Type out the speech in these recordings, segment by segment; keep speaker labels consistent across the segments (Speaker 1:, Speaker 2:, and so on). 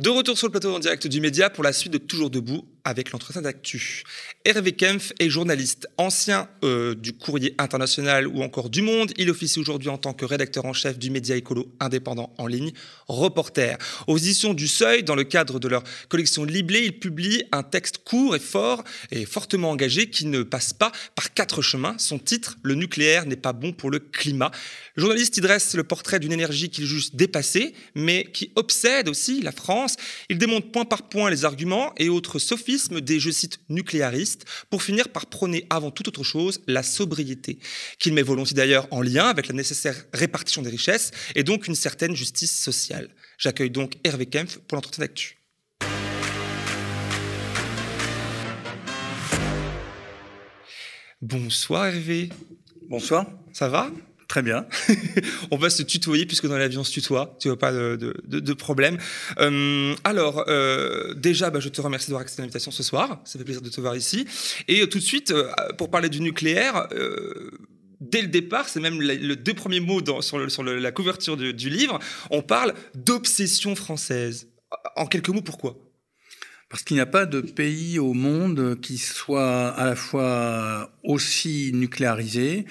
Speaker 1: De retour sur le plateau en direct du média pour la suite de Toujours debout avec l'entretien d'actu. Hervé Kempf est journaliste, ancien euh, du Courrier international ou encore du Monde. Il officie aujourd'hui en tant que rédacteur en chef du média écolo indépendant en ligne, Reporter. Aux éditions du Seuil, dans le cadre de leur collection Liblé, il publie un texte court et fort et fortement engagé qui ne passe pas par quatre chemins. Son titre, Le nucléaire n'est pas bon pour le climat. Journaliste y dresse le portrait d'une énergie qu'il juge dépassée, mais qui obsède aussi la France. Il démonte point par point les arguments et autres sophismes des, je cite, nucléaristes, pour finir par prôner avant toute autre chose la sobriété, qu'il met volontiers d'ailleurs en lien avec la nécessaire répartition des richesses et donc une certaine justice sociale. J'accueille donc Hervé Kempf pour l'entretien d'actu. Bonsoir Hervé.
Speaker 2: Bonsoir.
Speaker 1: Ça va?
Speaker 2: Très bien.
Speaker 1: on va se tutoyer puisque dans l'avion on se tutoie. Tu vois pas de, problème. Euh, alors, euh, déjà, bah, je te remercie d'avoir accepté l'invitation ce soir. Ça fait plaisir de te voir ici. Et euh, tout de suite, pour parler du nucléaire, dès le départ, c'est même le deux premiers mots sur, la couverture du livre, on parle d'obsession française. En quelques mots, pourquoi?
Speaker 2: Parce qu'il n'y a pas de pays au monde qui soit à la fois aussi nucléarisé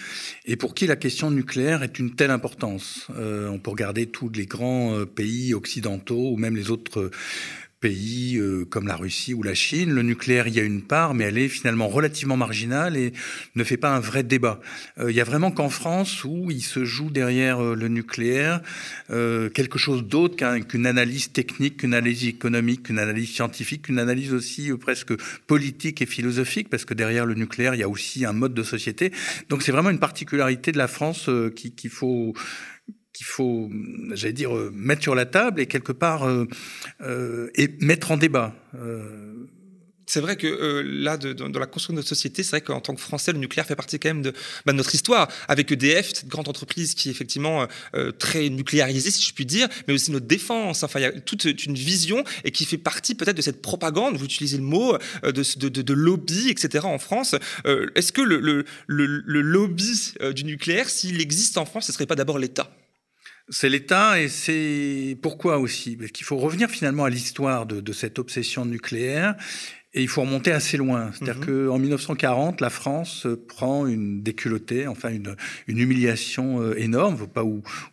Speaker 2: et pour qui la question nucléaire est une telle importance. Euh, on peut regarder tous les grands euh, pays occidentaux ou même les autres pays euh, comme la Russie ou la Chine. Le nucléaire, y a une part, mais elle est finalement relativement marginale et ne fait pas un vrai débat. Euh, il y a vraiment qu'en France, où il se joue derrière euh, le nucléaire quelque chose d'autre qu'une analyse technique, qu'une analyse économique, qu'une analyse scientifique, qu'une analyse aussi presque politique et philosophique, parce que derrière le nucléaire, il y a aussi un mode de société. Donc c'est vraiment une particularité de la France qu'il faut qu'il faut, j'allais dire, euh, mettre sur la table et quelque part euh, euh, et mettre en débat.
Speaker 1: C'est vrai que là, dans la construction de notre société, c'est vrai qu'en tant que Français, le nucléaire fait partie quand même de, bah, notre histoire, avec EDF, cette grande entreprise qui est effectivement très nucléarisée, si je puis dire, mais aussi notre défense. Enfin, il y a toute une vision et qui fait partie peut-être de cette propagande, vous utilisez le mot, de, de, de lobby, etc. en France. Est-ce que le, le, le lobby du nucléaire, s'il existe en France, ce ne serait pas d'abord l'État?
Speaker 2: C'est l'État et c'est pourquoi aussi? Parce qu'il faut revenir finalement à l'histoire de, de, cette obsession nucléaire et il faut remonter assez loin. C'est-à-dire mhm. qu'en 1940, la France prend une déculottée, enfin une, une humiliation euh, énorme. Il ne faut pas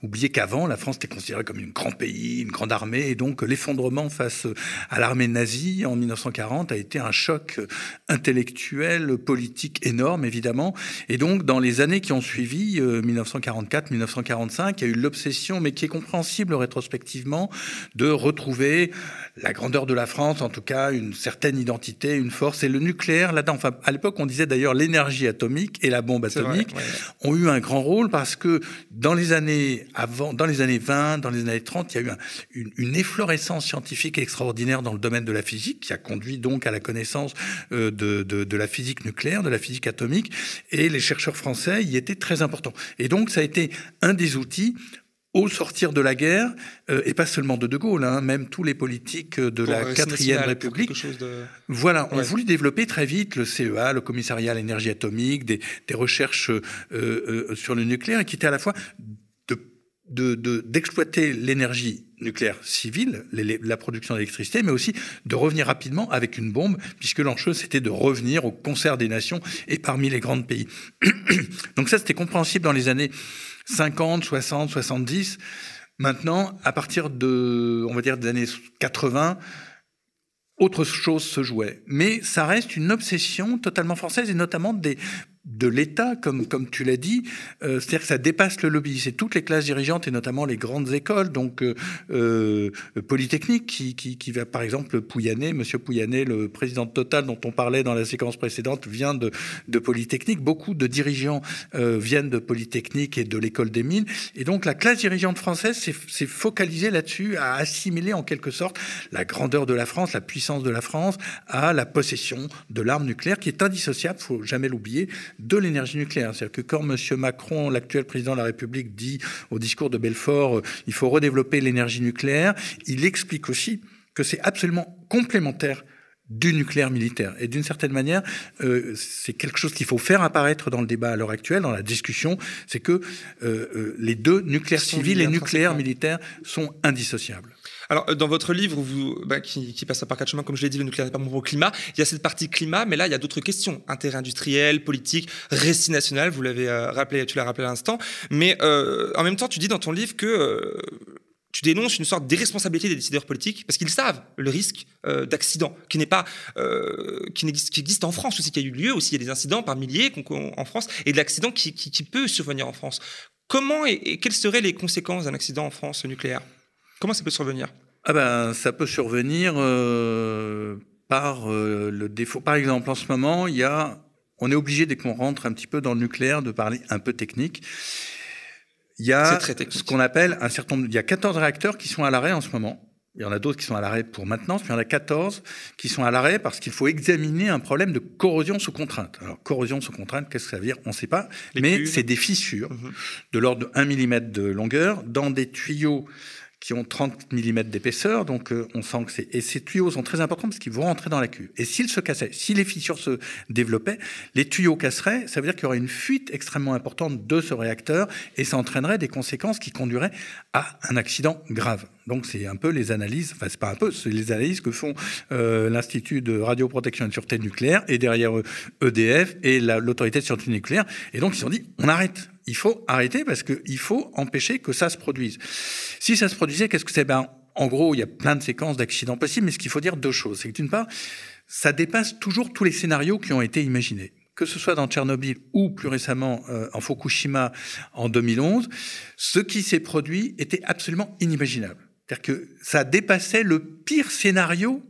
Speaker 2: oublier qu'avant, la France était considérée comme un grand pays, une grande armée. Et donc l'effondrement face à l'armée nazie en 1940 a été un choc intellectuel, politique énorme, évidemment. Et donc dans les années qui ont suivi, 1944, euh, 1945, il y a eu l'obsession, mais qui est compréhensible rétrospectivement, de retrouver la grandeur de la France, en tout cas une certaine identité une force. Et le nucléaire, là-dedans, enfin, à l'époque, on disait d'ailleurs l'énergie atomique et la bombe atomique ont eu un grand rôle parce que dans les années avant, dans les années 20, dans les années 30, il y a eu une, efflorescence scientifique extraordinaire dans le domaine de la physique qui a conduit donc à la connaissance euh, de, de, de la physique nucléaire, de la physique atomique. Et les chercheurs français y étaient très importants. Et donc, ça a été un des outils au sortir de la guerre, euh, et pas seulement de De Gaulle, hein, même tous les politiques de la euh, quatrième République, voilà, ont voulu développer très vite le CEA, le Commissariat à l'énergie atomique, des, des recherches euh, sur le nucléaire, qui étaient à la fois d'exploiter de, l'énergie nucléaire civile, la production d'électricité, mais aussi de revenir rapidement avec une bombe, puisque l'enjeu c'était de revenir au concert des nations et parmi les grands pays. Donc ça c'était compréhensible dans les années 50, 60, 70. Maintenant, à partir de, on va dire, des années 80, autre chose se jouait. Mais ça reste une obsession totalement française et notamment des de l'État, comme, tu l'as dit, euh, c'est-à-dire que ça dépasse le lobby. C'est toutes les classes dirigeantes et notamment les grandes écoles, donc euh, euh polytechniques, qui, va par exemple Pouyanné, Monsieur Pouyanné, le président de Total dont on parlait dans la séquence précédente, vient de, Polytechnique. Beaucoup de dirigeants viennent de Polytechnique et de l'école des mines. Et donc la classe dirigeante française s'est focalisée là-dessus, à assimiler en quelque sorte la grandeur de la France, la puissance de la France, à la possession de l'arme nucléaire qui est indissociable, faut jamais l'oublier, de l'énergie nucléaire. C'est-à-dire que quand M. Macron, l'actuel président de la République, dit au discours de Belfort, euh, il faut redévelopper l'énergie nucléaire, il explique aussi que c'est absolument complémentaire du nucléaire militaire. Et d'une certaine manière, euh, c'est quelque chose qu'il faut faire apparaître dans le débat à l'heure actuelle, dans la discussion, c'est que euh, les deux, nucléaires civils et nucléaires militaires, sont indissociables.
Speaker 1: Alors, euh, dans votre livre, bah, qui, qui, passe par quatre chemins, comme je l'ai dit, le nucléaire n'est pas bon le climat, il y a cette partie climat, mais là, il y a d'autres questions. Intérêt industriel, politique, récit national, vous l'avez euh, rappelé, tu l'as rappelé à l'instant. Mais euh, en même temps, tu dis dans ton livre que tu dénonces une sorte d'irresponsabilité des décideurs politiques parce qu'ils savent le risque d'accident qui n'est pas qui, existe, qui existe en France aussi qui a eu lieu aussi il y a des incidents par milliers en France et de l'accident qui, peut survenir en France. Comment et quelles seraient les conséquences d'un accident en France nucléaire? Comment ça peut survenir?
Speaker 2: Ah ben ça peut survenir euh, par euh, le défaut. Par exemple en ce moment il y a on est obligé dès qu'on rentre un petit peu dans le nucléaire de parler un peu technique il y a ce qu'on appelle un certain nombre. Il y a 14 réacteurs qui sont à l'arrêt en ce moment. Il y en a d'autres qui sont à l'arrêt pour maintenance, mais il y en a 14 qui sont à l'arrêt parce qu'il faut examiner un problème de corrosion sous contrainte. Alors, corrosion sous contrainte, qu'est-ce que ça veut dire? On ne sait pas, Les mais c'est des fissures mmh. de l'ordre de 1 mm de longueur dans des tuyaux qui ont 30 mm d'épaisseur, donc euh, on sent que. Et ces tuyaux sont très importants parce qu'ils vont rentrer dans la cuve. Et s'ils se cassaient, si les fissures se développaient, les tuyaux casseraient, ça veut dire qu'il y aurait une fuite extrêmement importante de ce réacteur et ça entraînerait des conséquences qui conduiraient à un accident grave. Donc c'est un peu les analyses, enfin c'est pas un peu, c'est les analyses que font euh, l'Institut de radioprotection et de sûreté nucléaire et derrière EDF et l'autorité de sûreté nucléaire. Et donc ils se sont dit, on arrête il faut arrêter parce qu'il faut empêcher que ça se produise. Si ça se produisait, qu'est-ce que c'est? Ben, En gros, il y a plein de séquences d'accidents possibles, mais ce qu'il faut dire deux choses. C'est que d'une part, ça dépasse toujours tous les scénarios qui ont été imaginés que ce soit dans Tchernobyl ou plus récemment euh, en Fukushima en 2011, ce qui s'est produit était absolument inimaginable. C'est-à-dire que ça dépassait le pire scénario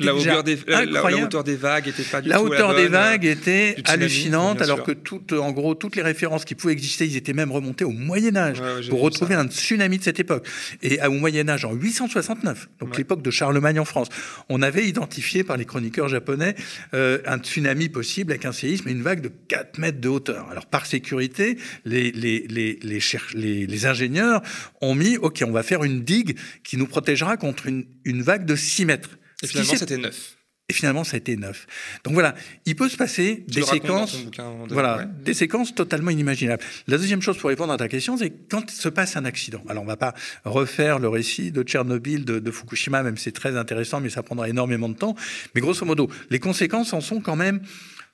Speaker 1: la, hauteur des, la, hauteur des vagues était pas du
Speaker 2: la
Speaker 1: tout
Speaker 2: hauteur
Speaker 1: la
Speaker 2: des vagues était hallucinante, alors que toutes, en gros, toutes les références qui pouvaient exister, ils étaient même remontés au Moyen Âge ouais, ouais, pour retrouver ça. un tsunami de cette époque. Et au Moyen Âge, en 869, donc ouais. l'époque de Charlemagne en France, on avait identifié par les chroniqueurs japonais euh, un tsunami possible avec un séisme et une vague de 4 mètres de hauteur. Alors par sécurité, les, les, les, les, les, les ingénieurs ont mis, ok, on va faire une digue qui nous protégera contre une, une vague de 6 mètres.
Speaker 1: Et finalement, c'était neuf.
Speaker 2: Et finalement, ça a été neuf. Donc voilà, il peut se passer
Speaker 1: tu
Speaker 2: des séquences,
Speaker 1: de...
Speaker 2: voilà,
Speaker 1: ouais.
Speaker 2: des séquences totalement inimaginables. La deuxième chose pour répondre à ta question, c'est quand se passe un accident. Alors, on va pas refaire le récit de Tchernobyl, de, de Fukushima, même c'est très intéressant, mais ça prendra énormément de temps. Mais grosso modo, les conséquences en sont quand même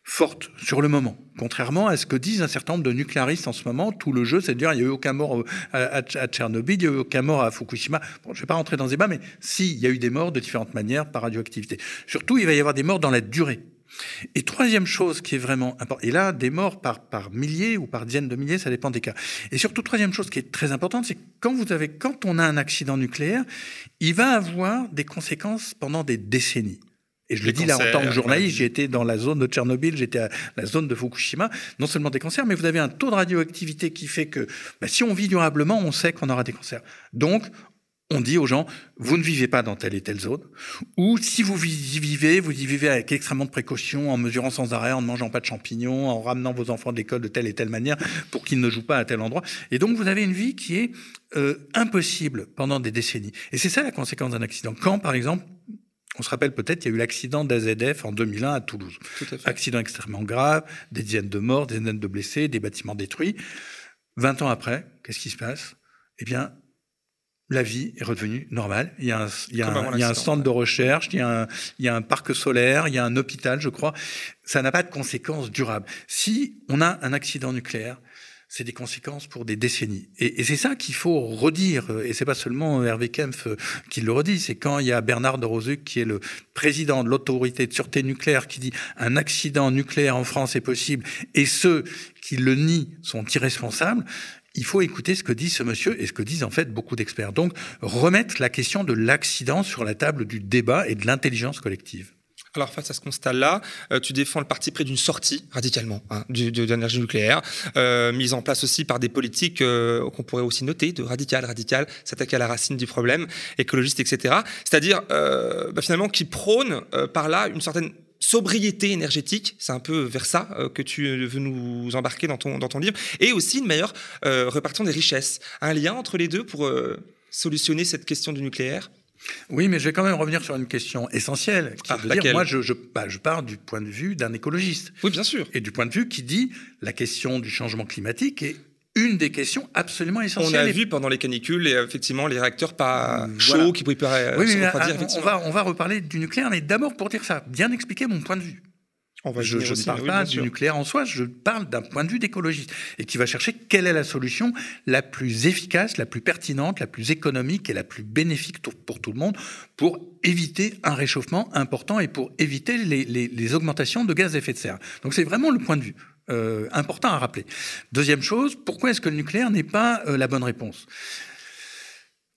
Speaker 2: forte sur le moment. Contrairement à ce que disent un certain nombre de nucléaristes en ce moment, tout le jeu, c'est de dire il n'y a eu aucun mort à, à, Tchernobyl, il n'y a eu aucun mort à Fukushima. Bon, je ne vais pas rentrer dans ce débat, mais si, il y a eu des morts de différentes manières par radioactivité. Surtout, il va y avoir des morts dans la durée. Et troisième chose qui est vraiment importante, et là, des morts par, par milliers ou par dizaines de milliers, ça dépend des cas. Et surtout, troisième chose qui est très importante, c'est quand vous avez, quand on a un accident nucléaire, il va avoir des conséquences pendant des décennies. Et je le dis là en tant que journaliste, j'ai été dans la zone de Tchernobyl, j'étais à la zone de Fukushima, non seulement des cancers, mais vous avez un taux de radioactivité qui fait que bah, si on vit durablement, on sait qu'on aura des cancers. Donc, on dit aux gens, vous ne vivez pas dans telle et telle zone, ou si vous y vivez, vous y vivez avec extrêmement de précaution, en mesurant sans arrêt, en ne mangeant pas de champignons, en ramenant vos enfants de l'école de telle et telle manière pour qu'ils ne jouent pas à tel endroit. Et donc vous avez une vie qui est euh, impossible pendant des décennies. Et c'est ça la conséquence d'un accident. Quand, par exemple, on se rappelle peut-être, il y a eu l'accident d'AZF en 2001 à Toulouse.
Speaker 1: À
Speaker 2: accident extrêmement grave, des dizaines de morts, des dizaines de blessés, des bâtiments détruits. 20 ans après, qu'est-ce qui se passe? Eh bien, la vie est redevenue normale. Il y a un, il y a un, il y a un centre de recherche, il y, a un, il y a un parc solaire, il y a un hôpital, je crois. Ça n'a pas de conséquences durables. Si on a un accident nucléaire, c'est des conséquences pour des décennies. Et, c'est ça qu'il faut redire. Et c'est pas seulement Hervé Kempf qui le redit. C'est quand il y a Bernard de Rosuc, qui est le président de l'autorité de sûreté nucléaire, qui dit un accident nucléaire en France est possible, et ceux qui le nient sont irresponsables. Il faut écouter ce que dit ce monsieur et ce que disent en fait beaucoup d'experts. Donc, remettre la question de l'accident sur la table du débat et de l'intelligence collective.
Speaker 1: Alors face à ce constat-là, euh, tu défends le parti près d'une sortie radicalement hein, de, de l'énergie nucléaire, euh, mise en place aussi par des politiques euh, qu'on pourrait aussi noter de radical, radical, s'attaquer à la racine du problème, écologiste, etc. C'est-à-dire euh, bah, finalement qui prône euh, par là une certaine sobriété énergétique, c'est un peu vers ça euh, que tu veux nous embarquer dans ton, dans ton livre, et aussi une meilleure euh, répartition des richesses. Un lien entre les deux pour euh, solutionner cette question du nucléaire?
Speaker 2: Oui, mais je vais quand même revenir sur une question essentielle. Qui
Speaker 1: Ah,
Speaker 2: est de dire, moi, je, je, bah, je pars du point de vue d'un écologiste.
Speaker 1: Oui, bien sûr.
Speaker 2: Et du point de vue qui dit la question du changement climatique est une des questions absolument
Speaker 1: On
Speaker 2: essentielles.
Speaker 1: a
Speaker 2: Et-
Speaker 1: vu pendant les canicules, et, effectivement, les réacteurs pas chauds
Speaker 2: voilà.
Speaker 1: qui préparait
Speaker 2: Oui, mais,
Speaker 1: refroidir,
Speaker 2: ah, on, va, on va reparler du nucléaire, mais d'abord pour dire ça, bien expliquer mon point de vue.
Speaker 1: On va y
Speaker 2: Je, ne parle pas du nucléaire en soi, je parle d'un point de vue d'écologiste et qui va chercher quelle est la solution la plus efficace, la plus pertinente, la plus économique et la plus bénéfique pour, pour tout le monde pour éviter un réchauffement important et pour éviter les, les- les augmentations de gaz à effet de serre. Donc c'est vraiment le point de vue euh, important à rappeler. Deuxième chose, pourquoi est-ce que le nucléaire n'est pas euh, la bonne réponse?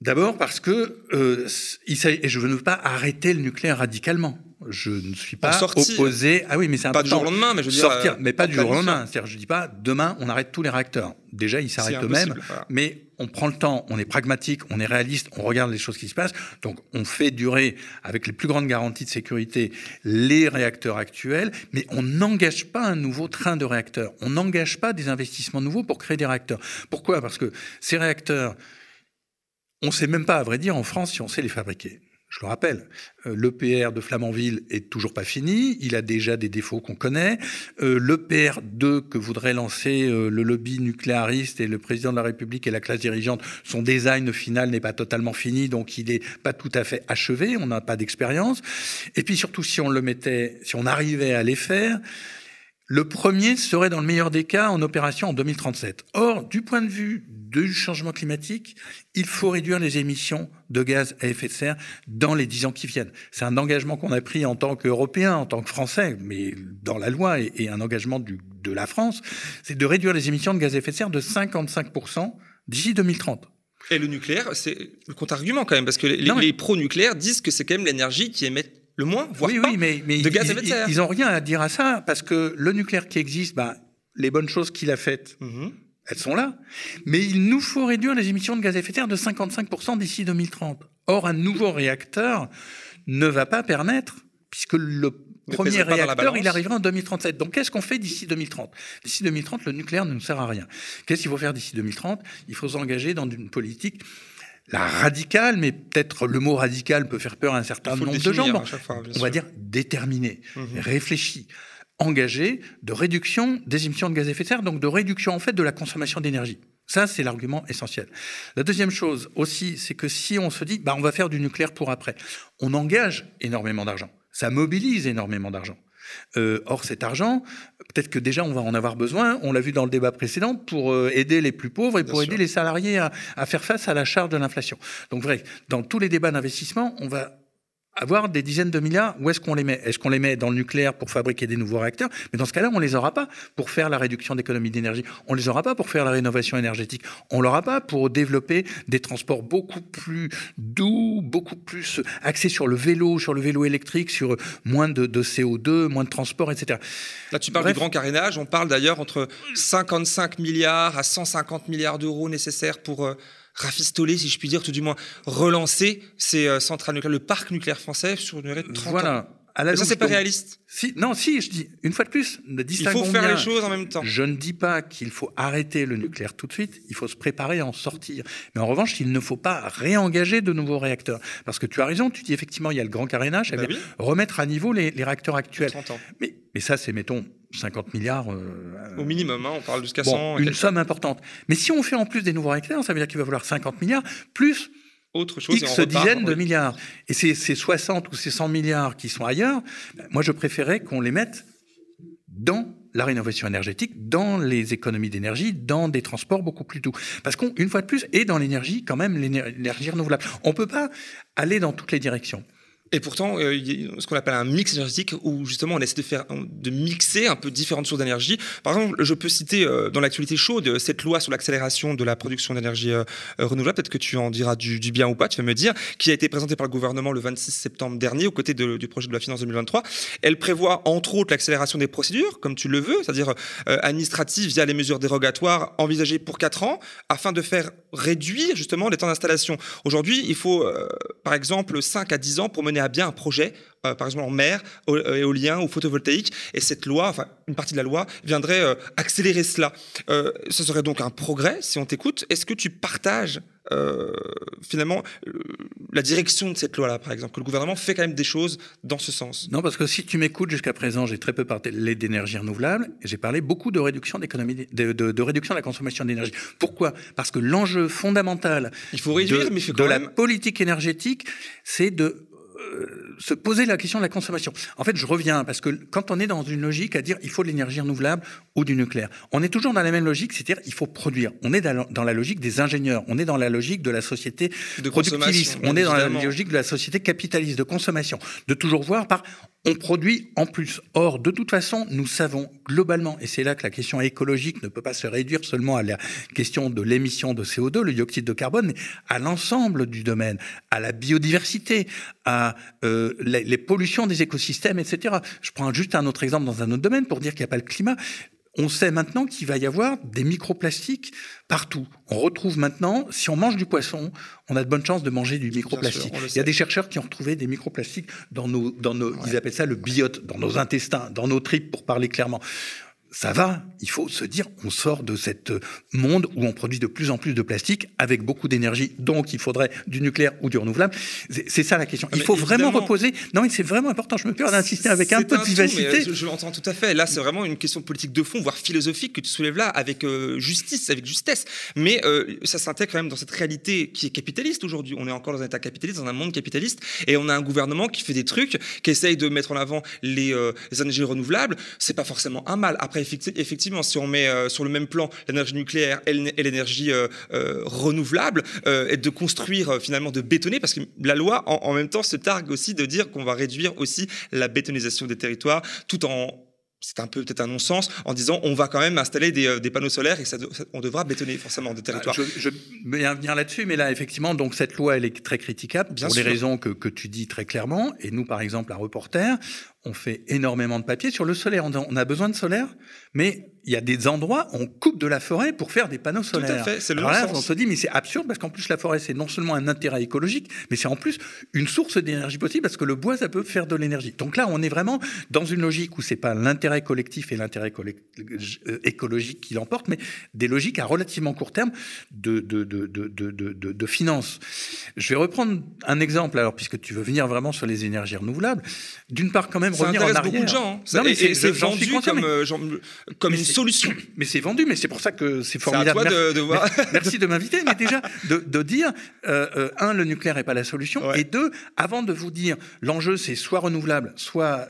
Speaker 2: D'abord parce que euh, il et je ne veux pas arrêter le nucléaire radicalement. Je ne suis pas opposé. Ah oui, mais c'est
Speaker 1: Pas du jour au lendemain, mais je veux dire,
Speaker 2: sortir,
Speaker 1: euh,
Speaker 2: mais pas du jour au lendemain. C'est-à-dire, je dis pas demain on arrête tous les réacteurs. Déjà, ils s'arrêtent eux-mêmes.
Speaker 1: voilà.
Speaker 2: Mais on prend le temps, on est pragmatique, on est réaliste, on regarde les choses qui se passent. Donc, on fait durer avec les plus grandes garanties de sécurité les réacteurs actuels, mais on n'engage pas un nouveau train de réacteurs. On n'engage pas des investissements nouveaux pour créer des réacteurs. Pourquoi? Parce que ces réacteurs, on ne sait même pas, à vrai dire, en France, si on sait les fabriquer. Je le rappelle, euh, l'EPR de Flamanville est toujours pas fini. Il a déjà des défauts qu'on connaît. Euh, L'EPR 2 que voudrait lancer euh, le lobby nucléariste et le président de la République et la classe dirigeante, son design final n'est pas totalement fini, donc il n'est pas tout à fait achevé. On n'a pas d'expérience. Et puis surtout, si on le mettait, si on arrivait à les faire, le premier serait dans le meilleur des cas en opération en 2037. Or, du point de vue du changement climatique, il faut réduire les émissions de gaz à effet de serre dans les dix ans qui viennent. C'est un engagement qu'on a pris en tant qu'Européens, en tant que Français, mais dans la loi et, et un engagement du, de la France, c'est de réduire les émissions de gaz à effet de serre de 55% d'ici 2030.
Speaker 1: Et le nucléaire, c'est le contre-argument quand même, parce que les,
Speaker 2: Non, mais-
Speaker 1: les pro-nucléaires disent que c'est quand même l'énergie qui émet le moins, voire
Speaker 2: oui,
Speaker 1: pas.
Speaker 2: oui, mais, mais
Speaker 1: de gaz à
Speaker 2: ils,
Speaker 1: effet de serre.
Speaker 2: ils, ils ont rien à dire à ça parce que le nucléaire qui existe, bah, les bonnes choses qu'il a faites,
Speaker 1: Mhm.
Speaker 2: elles sont là. Mais il nous faut réduire les émissions de gaz à effet de serre de 55% d'ici 2030. Or, un nouveau réacteur ne va pas permettre, puisque le
Speaker 1: Ne
Speaker 2: premier réacteur, il arrivera en 2037. Donc, qu'est-ce qu'on fait d'ici 2030 D'ici 2030, le nucléaire ne nous sert à rien. Qu'est-ce qu'il faut faire d'ici 2030 Il faut s'engager dans une politique la radicale, mais peut-être le mot radical peut faire peur à un certain nombre de gens.
Speaker 1: fois,
Speaker 2: on va dire déterminé,
Speaker 1: Mhm.
Speaker 2: réfléchi, engagé de réduction des émissions de gaz à effet de serre, donc de réduction en fait de la consommation d'énergie. Ça, c'est l'argument essentiel. La deuxième chose aussi, c'est que si on se dit, bah, on va faire du nucléaire pour après, on engage énormément d'argent. Ça mobilise énormément d'argent. Euh, or, cet argent, peut-être que déjà on va en avoir besoin, on l'a vu dans le débat précédent, pour euh, aider les plus pauvres et
Speaker 1: Bien
Speaker 2: pour
Speaker 1: sûr.
Speaker 2: aider les salariés à, à faire face à la charge de l'inflation. Donc, bref, dans tous les débats d'investissement, on va avoir des dizaines de milliards, où est-ce qu'on les met? Est-ce qu'on les met dans le nucléaire pour fabriquer des nouveaux réacteurs? Mais dans ce cas-là, on les aura pas pour faire la réduction d'économie d'énergie. On les aura pas pour faire la rénovation énergétique. On l'aura pas pour développer des transports beaucoup plus doux, beaucoup plus axés sur le vélo, sur le vélo électrique, sur moins de, de CO2, moins de transport, etc.
Speaker 1: Là, tu parles
Speaker 2: Bref.
Speaker 1: du grand carénage. On parle d'ailleurs entre 55 milliards à 150 milliards d'euros nécessaires pour euh, rafistoler, si je puis dire, tout du moins relancer ces euh, centrales nucléaires, le parc nucléaire français sur une durée de 30 ans.
Speaker 2: À la
Speaker 1: ça, c'est pas réaliste.
Speaker 2: Si, non, si, je dis, une fois de plus, ne
Speaker 1: Il
Speaker 2: distinguons
Speaker 1: faut faire
Speaker 2: bien.
Speaker 1: les choses en même temps.
Speaker 2: Je ne dis pas qu'il faut arrêter le nucléaire tout de suite, il faut se préparer à en sortir. Mais en revanche, il ne faut pas réengager de nouveaux réacteurs. Parce que tu as raison, tu dis effectivement, il y a le grand carénage,
Speaker 1: Bah
Speaker 2: c'est-à-dire
Speaker 1: oui.
Speaker 2: remettre à niveau les, les réacteurs actuels.
Speaker 1: 30 ans.
Speaker 2: Mais, mais ça, c'est, mettons, 50 milliards. euh,
Speaker 1: Au minimum, hein, on parle jusqu'à 100.
Speaker 2: bon,
Speaker 1: et
Speaker 2: une somme importante. Mais si on fait en plus des nouveaux réacteurs, ça veut dire qu'il va falloir 50 milliards, plus
Speaker 1: Autre chose. et
Speaker 2: X
Speaker 1: on repart.
Speaker 2: dizaines de milliards. Et ces, ces 60 ou ces 100 milliards qui sont ailleurs, ben, moi je préférais qu'on les mette dans la rénovation énergétique, dans les économies d'énergie, dans des transports beaucoup plus doux. Parce qu'une fois de plus, et dans l'énergie, quand même, l'éner- l'énergie renouvelable. On peut pas aller dans toutes les directions.
Speaker 1: Et pourtant, euh, il y a ce qu'on appelle un mix énergétique où justement on essaie de faire, de mixer un peu différentes sources d'énergie. Par exemple, je peux citer euh, dans l'actualité chaude euh, cette loi sur l'accélération de la production d'énergie renouvelable. Peut-être que tu en diras du, bien ou pas, tu vas me dire, qui a été présentée par le gouvernement le 26 septembre dernier aux côtés du projet de la finance 2023. Elle prévoit entre autres l'accélération des procédures, comme tu le veux, c'est-à-dire administratives via les mesures dérogatoires envisagées pour 4 ans, afin de faire réduire justement les temps d'installation. Aujourd'hui, il faut par exemple 5 à 10 ans pour mener à a bien un projet, par exemple en mer, éolien ou photovoltaïque, et cette loi, enfin une partie de la loi, viendrait accélérer cela. ce serait donc un progrès si on t'écoute. Est-ce que tu partages euh, finalement la direction de cette loi-là, par exemple, que le gouvernement fait quand même des choses dans ce sens?
Speaker 2: Non, parce que si tu m'écoutes jusqu'à présent, j'ai très peu parlé d'énergie renouvelable et j'ai parlé beaucoup de réduction d'économie, de, de, réduction de la consommation d'énergie. Pourquoi? Parce que l'enjeu fondamental
Speaker 1: il faut réduire,
Speaker 2: de,
Speaker 1: mais
Speaker 2: de la politique énergétique, c'est de uh, se poser la question de la consommation. En fait, je reviens parce que quand on est dans une logique à dire il faut de l'énergie renouvelable ou du nucléaire, on est toujours dans la même logique, c'est-à-dire il faut produire. On est dans la logique des ingénieurs, on est dans la logique de la société de productiviste, on est dans la logique de la société capitaliste de consommation, de toujours voir par on produit en plus. Or, de toute façon, nous savons globalement, et c'est là que la question écologique ne peut pas se réduire seulement à la question de l'émission de CO2, le dioxyde de carbone, mais à l'ensemble du domaine, à la biodiversité, à euh, les, les, pollutions des écosystèmes, etc. Je prends juste un autre exemple dans un autre domaine pour dire qu'il n'y a pas le climat. On sait maintenant qu'il va y avoir des microplastiques partout. On retrouve maintenant, si on mange du poisson, on a de bonnes chances de manger du microplastique. Il y a des chercheurs qui ont retrouvé des microplastiques dans nos, dans nos, ils appellent ça le biote, dans nos intestins, dans nos tripes, pour parler clairement ça va, il faut se dire, on sort de cette monde où on produit de plus en plus de plastique avec beaucoup d'énergie, donc il faudrait du nucléaire ou du renouvelable. C'est ça la question. Il faut vraiment reposer. Non, mais c'est vraiment important. Je me permets d'insister avec un peu de vivacité.
Speaker 1: je, l'entends tout à fait. Là, c'est vraiment une question politique de fond, voire philosophique que tu soulèves là, avec euh, justice, avec justesse. Mais euh, ça s'intègre quand même dans cette réalité qui est capitaliste aujourd'hui. On est encore dans un état capitaliste, dans un monde capitaliste, et on a un gouvernement qui fait des trucs, qui essaye de mettre en avant les, euh, les énergies renouvelables. C'est pas forcément un mal. Après, effectivement, si on met euh, sur le même plan l'énergie nucléaire et l'énergie euh, euh, renouvelable, et de construire finalement, de bétonner, parce que la loi, en, même temps, se targue aussi de dire qu'on va réduire aussi la bétonisation des territoires, tout en c'est un peu peut-être un non-sens en disant on va quand même installer des, panneaux solaires et ça, on devra bétonner forcément des territoires.
Speaker 2: Je, vais venir là-dessus, mais là effectivement, donc cette loi elle est très critiquable pour les raisons que, que, tu dis très clairement. Et nous, par exemple, à Reporter, on fait énormément de papier sur le solaire. On a besoin de solaire, mais il y a des endroits où on coupe de la forêt pour faire des panneaux solaires. Tout
Speaker 1: à fait, c'est le
Speaker 2: Alors on se dit, mais c'est absurde parce qu'en plus, la forêt, c'est non seulement un intérêt écologique, mais c'est en plus une source d'énergie possible parce que le bois, ça peut faire de l'énergie. Donc là, on est vraiment dans une logique où c'est pas l'intérêt collectif et l'intérêt euh, écologique qui l'emportent, mais des logiques à relativement court terme de, de, de, de, de finances. Je vais reprendre un exemple, alors, puisque tu veux venir vraiment sur les énergies renouvelables. D'une part, quand même,
Speaker 1: ça
Speaker 2: revenir
Speaker 1: intéresse beaucoup de gens. Hein. c'est vendu comme, euh, comme une solution.
Speaker 2: Mais c'est vendu, mais c'est pour ça que c'est formidable.
Speaker 1: À toi de, voir.
Speaker 2: Merci de m'inviter, mais déjà de, de dire euh, euh, un, le nucléaire n'est pas la solution, et deux, avant de vous dire l'enjeu c'est soit renouvelable, soit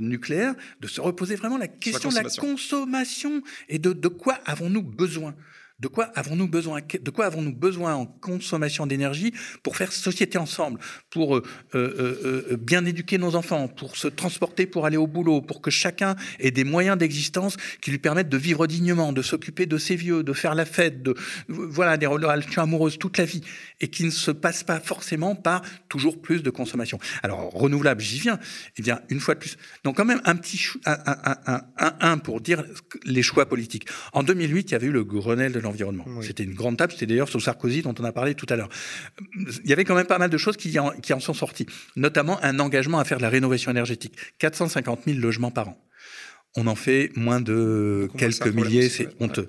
Speaker 2: nucléaire, de se reposer vraiment la question de la consommation et de, de quoi avons-nous besoin? De quoi avons-nous besoin? De quoi avons-nous besoin en consommation d'énergie pour faire société ensemble, pour euh, euh, euh, bien éduquer nos enfants, pour se transporter, pour aller au boulot, pour que chacun ait des moyens d'existence qui lui permettent de vivre dignement, de s'occuper de ses vieux, de faire la fête, de voilà des relations amoureuses toute la vie, et qui ne se passe pas forcément par toujours plus de consommation. Alors renouvelable, j'y viens. Eh bien, une fois de plus, donc quand même un petit un, un, un, un, pour dire les choix politiques. En 2008, il y avait eu le Grenelle de l'environnement. C'était une grande table, c'était d'ailleurs sur Sarkozy dont on a parlé tout à l'heure. Il y avait quand même pas mal de choses qui en, qui en sont sorties, notamment un engagement à faire de la rénovation énergétique. 450 000 logements par an. On en fait moins de quelques milliers, c'est honteux.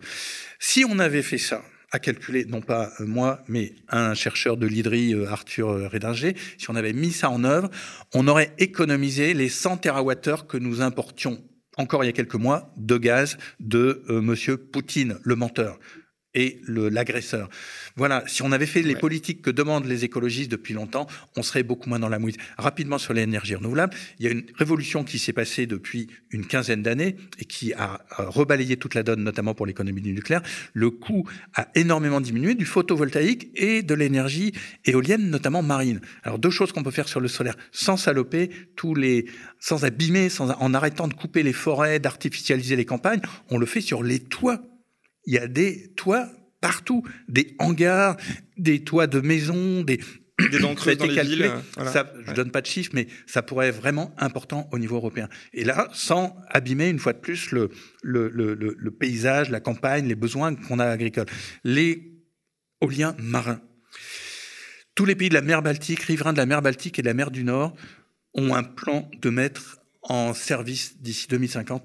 Speaker 2: Si on avait fait ça, à calculer, non pas euh, moi, mais un chercheur de l'IDRI, euh, Arthur euh, Rédinger, si on avait mis ça en œuvre, on aurait économisé les 100 TWh que nous importions encore il y a quelques mois de gaz de Monsieur Poutine, le menteur et l'agresseur. Voilà, si on avait fait les politiques que demandent les écologistes depuis longtemps, on serait beaucoup moins dans la mouise. Rapidement sur l'énergie renouvelable, il y a une révolution qui s'est passée depuis une quinzaine d'années et qui a rebalayé toute la donne, notamment pour l'économie du nucléaire. Le coût a énormément diminué du photovoltaïque et de l'énergie éolienne, notamment marine. Alors deux choses qu'on peut faire sur le solaire, sans saloper tous les, sans abîmer, sans, en arrêtant de couper les forêts, d'artificialiser les campagnes, on le fait sur les toits il y a des toits partout, des hangars, des toits de maisons, des
Speaker 1: des dents creuses dans les villes.
Speaker 2: Ça, je donne pas de chiffres, mais ça pourrait être vraiment important au niveau européen. Et là, sans abîmer une fois de plus le, le, le, le paysage, la campagne, les besoins qu'on a agricoles. Les éoliens marins. Tous les pays de la mer Baltique, riverains de la mer Baltique et de la mer du Nord, ont un plan de mettre en service d'ici 2050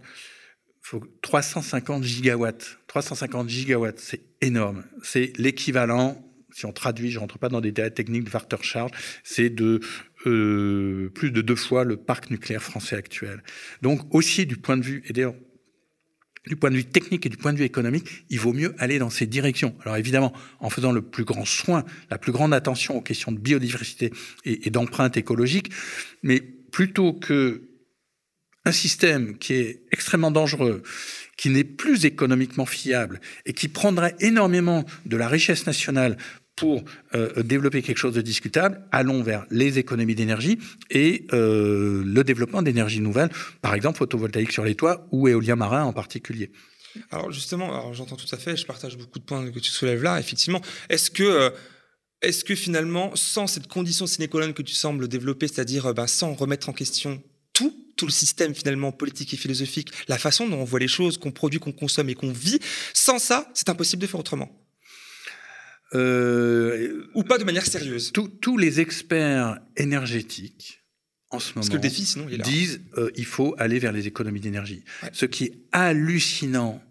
Speaker 2: faut 350 gigawatts. 350 gigawatts, c'est énorme. C'est l'équivalent, si on traduit, je rentre pas dans des détails techniques de Warter-Charge, c'est de euh, plus de deux fois le parc nucléaire français actuel. Donc aussi du point de vue, et d'ailleurs du point de vue technique et du point de vue économique, il vaut mieux aller dans ces directions. Alors évidemment, en faisant le plus grand soin, la plus grande attention aux questions de biodiversité et, et d'empreinte écologique, mais plutôt que un système qui est extrêmement dangereux, qui n'est plus économiquement fiable et qui prendrait énormément de la richesse nationale pour euh, développer quelque chose de discutable, allons vers les économies d'énergie et euh, le développement d'énergies nouvelles, par exemple photovoltaïque sur les toits ou éolien marin en particulier.
Speaker 1: Alors justement, j'entends tout à fait, je partage beaucoup de points que tu soulèves là. Effectivement, est-ce que euh, est-ce que finalement, sans cette condition sine qua non que tu sembles développer, c'est-à-dire ben, sans remettre en question tout, le système finalement politique et philosophique, la façon dont on voit les choses, qu'on produit, qu'on consomme et qu'on vit, sans ça, c'est impossible de faire autrement. Euh, Ou pas de manière sérieuse.
Speaker 2: Tous les experts énergétiques en ce moment
Speaker 1: que le défi, sinon, il
Speaker 2: disent euh, il faut aller vers les économies d'énergie. Ce qui est hallucinant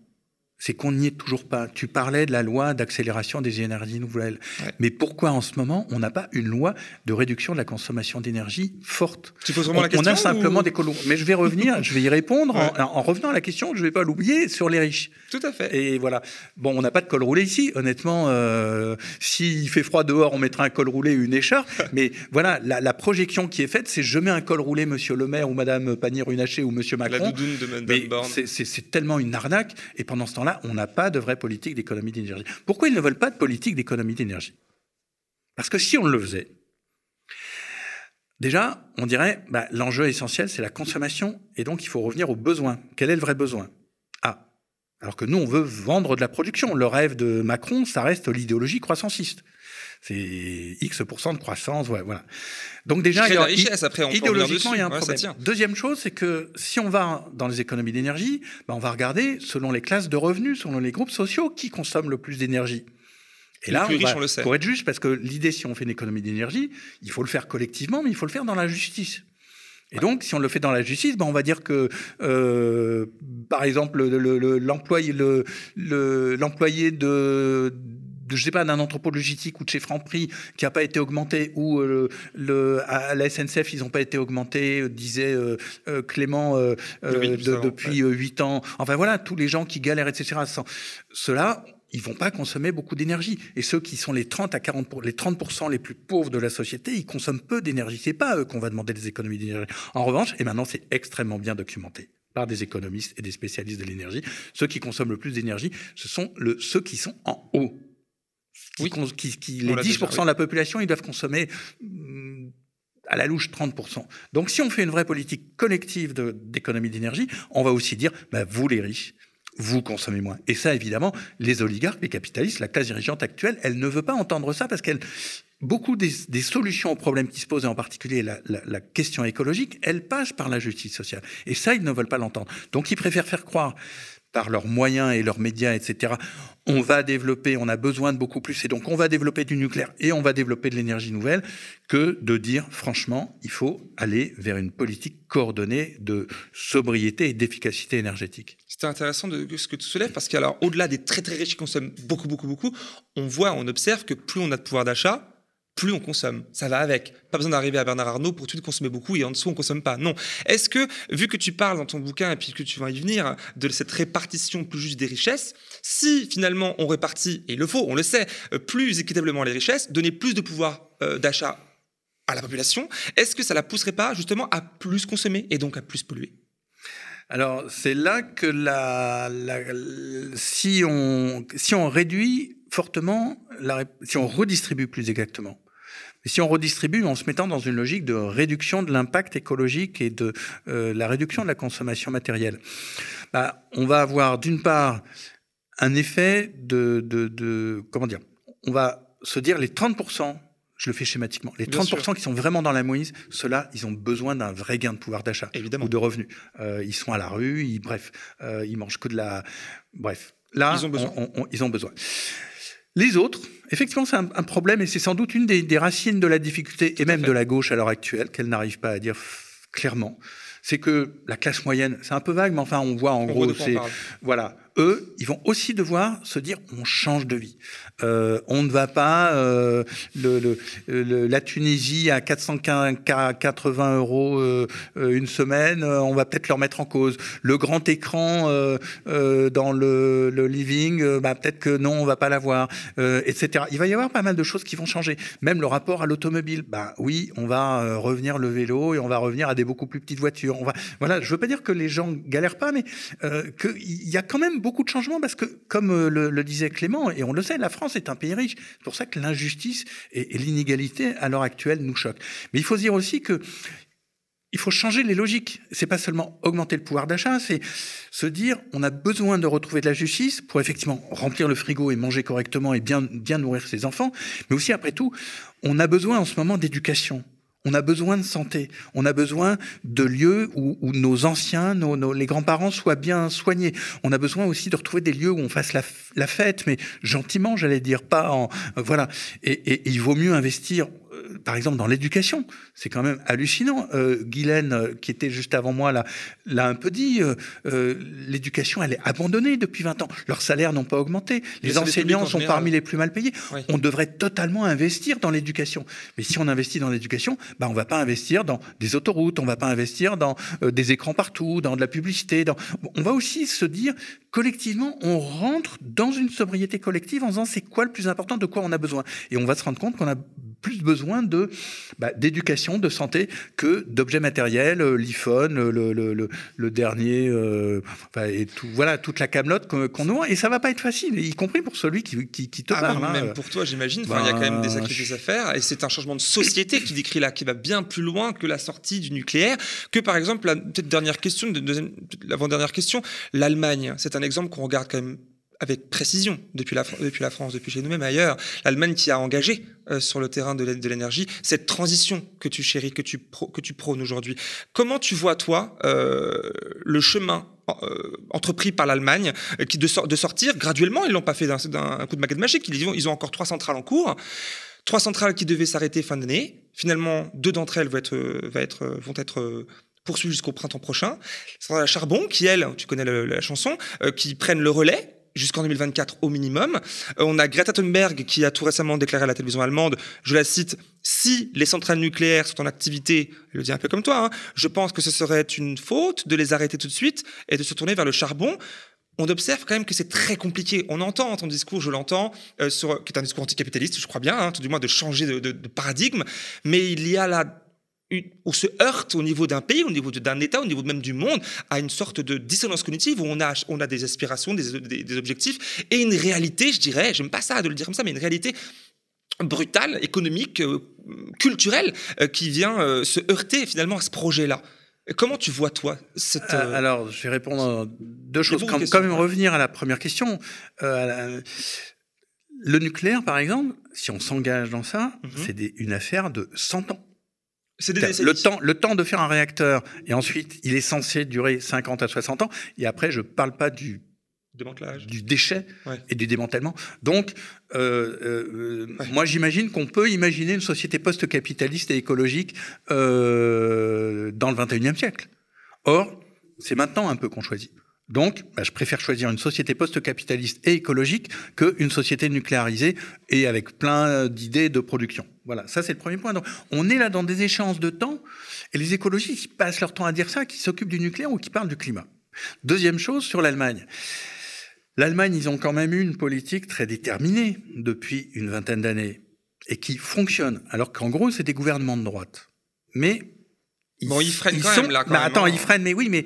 Speaker 2: c'est qu'on n'y est toujours pas. Tu parlais de la loi d'accélération des énergies nouvelles. Mais pourquoi en ce moment, on n'a pas une loi de réduction de la consommation d'énergie forte?
Speaker 1: Tu poses vraiment on, la question
Speaker 2: On a simplement des colons. Mais je vais revenir, je vais y répondre en, revenant à la question, je ne vais pas l'oublier, sur les riches.
Speaker 1: Tout à fait.
Speaker 2: Et voilà. Bon, on n'a pas de col roulé ici. Honnêtement, euh, s'il fait froid dehors, on mettra un col roulé, une écharpe. Mais voilà, la, projection qui est faite, c'est je mets un col roulé, monsieur le maire ou madame Pannier-Runacher ou monsieur Macron.
Speaker 1: La doudoune de Madame Borne.
Speaker 2: C'est tellement une arnaque. Et pendant ce temps-là, on n'a pas de vraie politique d'économie d'énergie. Pourquoi ils ne veulent pas de politique d'économie d'énergie? Parce que si on le faisait, déjà, on dirait, bah, l'enjeu essentiel, c'est la consommation, et donc il faut revenir aux besoins. Quel est le vrai besoin? Ah, alors que nous, on veut vendre de la production. Le rêve de Macron, ça reste l'idéologie croissanciste. C'est X% de croissance, voilà.
Speaker 1: Donc déjà, il y a, richesse, après, on
Speaker 2: idéologiquement, il y a un problème. Deuxième chose, c'est que si on va dans les économies d'énergie, ben on va regarder selon les classes de revenus, selon les groupes sociaux, qui consomment le plus d'énergie.
Speaker 1: Et là, on va, le
Speaker 2: pour être juste, parce que l'idée, si on fait une économie d'énergie, il faut le faire collectivement, mais il faut le faire dans la justice. Et donc, si on le fait dans la justice, ben on va dire que, euh, par exemple, l'employé le, de je sais pas, d'un entrepôt logistique ou de chez Franprix qui n'a pas été augmenté, ou euh, le, à la SNCF, ils n'ont pas été augmentés, euh, disait euh, Clément depuis huit ans. Enfin voilà, tous les gens qui galèrent, etc. Ceux-là, ils vont pas consommer beaucoup d'énergie. Et ceux qui sont les 30 à 40 les 30% les plus pauvres de la société, ils consomment peu d'énergie. C'est pas à eux qu'on va demander des économies d'énergie. En revanche, et maintenant c'est extrêmement bien documenté par des économistes et des spécialistes de l'énergie, ceux qui consomment le plus d'énergie, ce sont le, ceux qui sont en haut qui, qui, qui les 10% de la population, ils doivent consommer mm, à la louche 30%. Donc si on fait une vraie politique collective d'économie d'énergie, on va aussi dire, bah, vous les riches, vous consommez moins. Et ça, évidemment, les oligarques, les capitalistes, la classe dirigeante actuelle, elle ne veut pas entendre ça parce qu'elle beaucoup des, des, solutions aux problèmes qui se posent, et en particulier la, la, la, question écologique, elles passent par la justice sociale. Et ça, ils ne veulent pas l'entendre. Donc, ils préfèrent faire croire par leurs moyens et leurs médias, etc. On va développer, on a besoin de beaucoup plus, et donc on va développer du nucléaire et on va développer de l'énergie nouvelle, que de dire franchement, il faut aller vers une politique coordonnée de sobriété et d'efficacité énergétique.
Speaker 1: C'est intéressant de, ce que tu soulèves, parce qu'alors, au-delà des très très riches qui consomment beaucoup, beaucoup, beaucoup, on voit, on observe que plus on a de pouvoir d'achat, plus on consomme. Ça va avec. Pas besoin d'arriver à Bernard Arnault pour tout de consommer beaucoup et en dessous on consomme pas. Non. Est-ce que, vu que tu parles dans ton bouquin et puis que tu vas y venir, de cette répartition plus juste des richesses, si finalement on répartit, et il le faut, on le sait, euh, plus équitablement les richesses, donner plus de pouvoir euh, d'achat à la population, est-ce que ça la pousserait pas justement à plus consommer et donc à plus polluer?
Speaker 2: Alors, c'est là que la, si, on, si on réduit fortement, si on redistribue plus exactement, si on redistribue en se mettant dans une logique de réduction de l'impact écologique et de euh, la réduction de la consommation matérielle, bah, on va avoir d'une part un effet de, de, de, comment dire, on va se dire les 30% je le fais schématiquement. Les 30% qui sont vraiment dans la moïse, ceux-là, ils ont besoin d'un vrai gain de pouvoir d'achat ou de revenus. Euh, ils sont à la rue, ils, bref, euh, ils mangent que de la... Bref, là, ils ont besoin. ils ont besoin. Les autres, effectivement, c'est un, problème et c'est sans doute une des, racines de la difficulté et même de la gauche à l'heure actuelle qu'elle n'arrive pas à dire clairement, c'est que la classe moyenne, c'est un peu vague, mais enfin, on voit en gros, c'est voilà, eux, ils vont aussi devoir se dire on change de vie. Euh, on ne va pas euh, le, le, la Tunisie à 480 euros euh, une semaine, on va peut-être leur mettre en cause. Le grand écran dans le, le living, bah, peut-être que non, on va pas l'avoir, etc. Il va y avoir pas mal de choses qui vont changer. Même le rapport à l'automobile. Bah oui, on va revenir le vélo et on va revenir à des beaucoup plus petites voitures. On va, voilà, je veux pas dire que les gens galèrent pas, mais qu'il y a quand même beaucoup de changements parce que, comme euh, le, disait Clément, et on le sait, la France est un pays riche. C'est pour ça que l'injustice et, l'inégalité à l'heure actuelle nous choquent. Mais il faut dire aussi que il faut changer les logiques. C'est pas seulement augmenter le pouvoir d'achat, c'est se dire on a besoin de retrouver de la justice pour effectivement remplir le frigo et manger correctement et bien nourrir ses enfants, mais aussi après tout, on a besoin en ce moment d'éducation. On a besoin de santé, on a besoin de lieux où, nos anciens, nos, les grands-parents soient bien soignés. On a besoin aussi de retrouver des lieux où on fasse la, fête, mais gentiment, j'allais dire, pas en voilà. et, il vaut mieux investir par exemple, dans l'éducation, c'est quand même hallucinant. Euh, Guylaine, euh, qui était juste avant moi, l'a un peu dit. Euh, euh, l'éducation, elle est abandonnée depuis 20 ans. Leurs salaires n'ont pas augmenté. Les enseignants sont parmi les plus mal payés. On devrait totalement investir dans l'éducation. Mais si on investit dans l'éducation, bah, on va pas investir dans des autoroutes, on va pas investir dans des écrans partout, dans de la publicité. Dans... On va aussi se dire, collectivement, on rentre dans une sobriété collective en disant c'est quoi le plus important, de quoi on a besoin? Et on va se rendre compte qu'on a plus besoin de bah, d'éducation, de santé que d'objets matériels, euh, l'iPhone, le, le, le, le, dernier, euh, et tout, voilà toute la camelote qu'on a. Et ça va pas être facile, y compris pour celui qui, qui, qui te ah, parle.
Speaker 1: Même, hein. pour toi, j'imagine. il y a quand même des bah, sacrifices à faire, et c'est un changement de société qui décrit là, qui va bien plus loin que la sortie du nucléaire, que par exemple la dernière question, l'avant-dernière question, l'Allemagne. C'est un exemple qu'on regarde quand même avec précision depuis la, depuis la France, depuis chez nous-mêmes ailleurs. L'Allemagne qui a engagé euh, sur le terrain de l'énergie cette transition que tu chéris, que tu, que tu prônes aujourd'hui. Comment tu vois, toi, euh, le chemin euh, entrepris par l'Allemagne qui de, de, sortir graduellement, ils l'ont pas fait d'un coup de baguette magique, ils ont, encore trois centrales en cours, trois centrales qui devaient s'arrêter fin d'année. Finalement, deux d'entre elles vont être, vont être poursuivies jusqu'au printemps prochain. C'est la charbon qui, elle, tu connais la chanson, qui prennent le relais jusqu'en 2024 au minimum. Euh, on a Greta Thunberg qui a tout récemment déclaré à la télévision allemande, je la cite, si les centrales nucléaires sont en activité, elle le dit un peu comme toi, hein, je pense que ce serait une faute de les arrêter tout de suite et de se tourner vers le charbon. On observe quand même que c'est très compliqué. On entend ton discours, je l'entends, euh, qui est un discours anticapitaliste, je crois bien, hein, tout du moins de changer de, paradigme, mais il y a là on se heurte au niveau d'un pays, au niveau d'un État, au niveau même du monde, à une sorte de dissonance cognitive où on a, on a des aspirations, des, objectifs, et une réalité, je dirais, j'aime pas ça de le dire comme ça, mais une réalité brutale, économique, euh, culturelle, euh, qui vient euh, se heurter finalement à ce projet-là. Comment tu vois, toi, cette...
Speaker 2: Alors, je vais répondre deux choses. Quand, quand, même revenir à la première question. le nucléaire, par exemple, si on s'engage dans ça, mhm. c'est une affaire de 100 ans le temps, le temps de faire un réacteur, et ensuite, il est censé durer 50 à 60 ans. Et après, je ne parle pas du du déchet et du démantèlement. Donc, euh, euh, moi, j'imagine qu'on peut imaginer une société post-capitaliste et écologique euh, dans le 21e siècle. Or, c'est maintenant un peu qu'on choisit. Donc, bah, je préfère choisir une société post-capitaliste et écologique qu'une société nucléarisée et avec plein d'idées de production. Voilà, ça c'est le premier point. Donc, on est là dans des échéances de temps, et les écologistes qui passent leur temps à dire ça, qui s'occupent du nucléaire ou qui parlent du climat. Deuxième chose sur l'Allemagne. L'Allemagne, ils ont quand même eu une politique très déterminée depuis une vingtaine d'années et qui fonctionne, alors qu'en gros, c'est des gouvernements de droite. Mais
Speaker 1: bon, ils freinent quand même là. Quand
Speaker 2: bah, attends, hein. ils freinent, mais oui, mais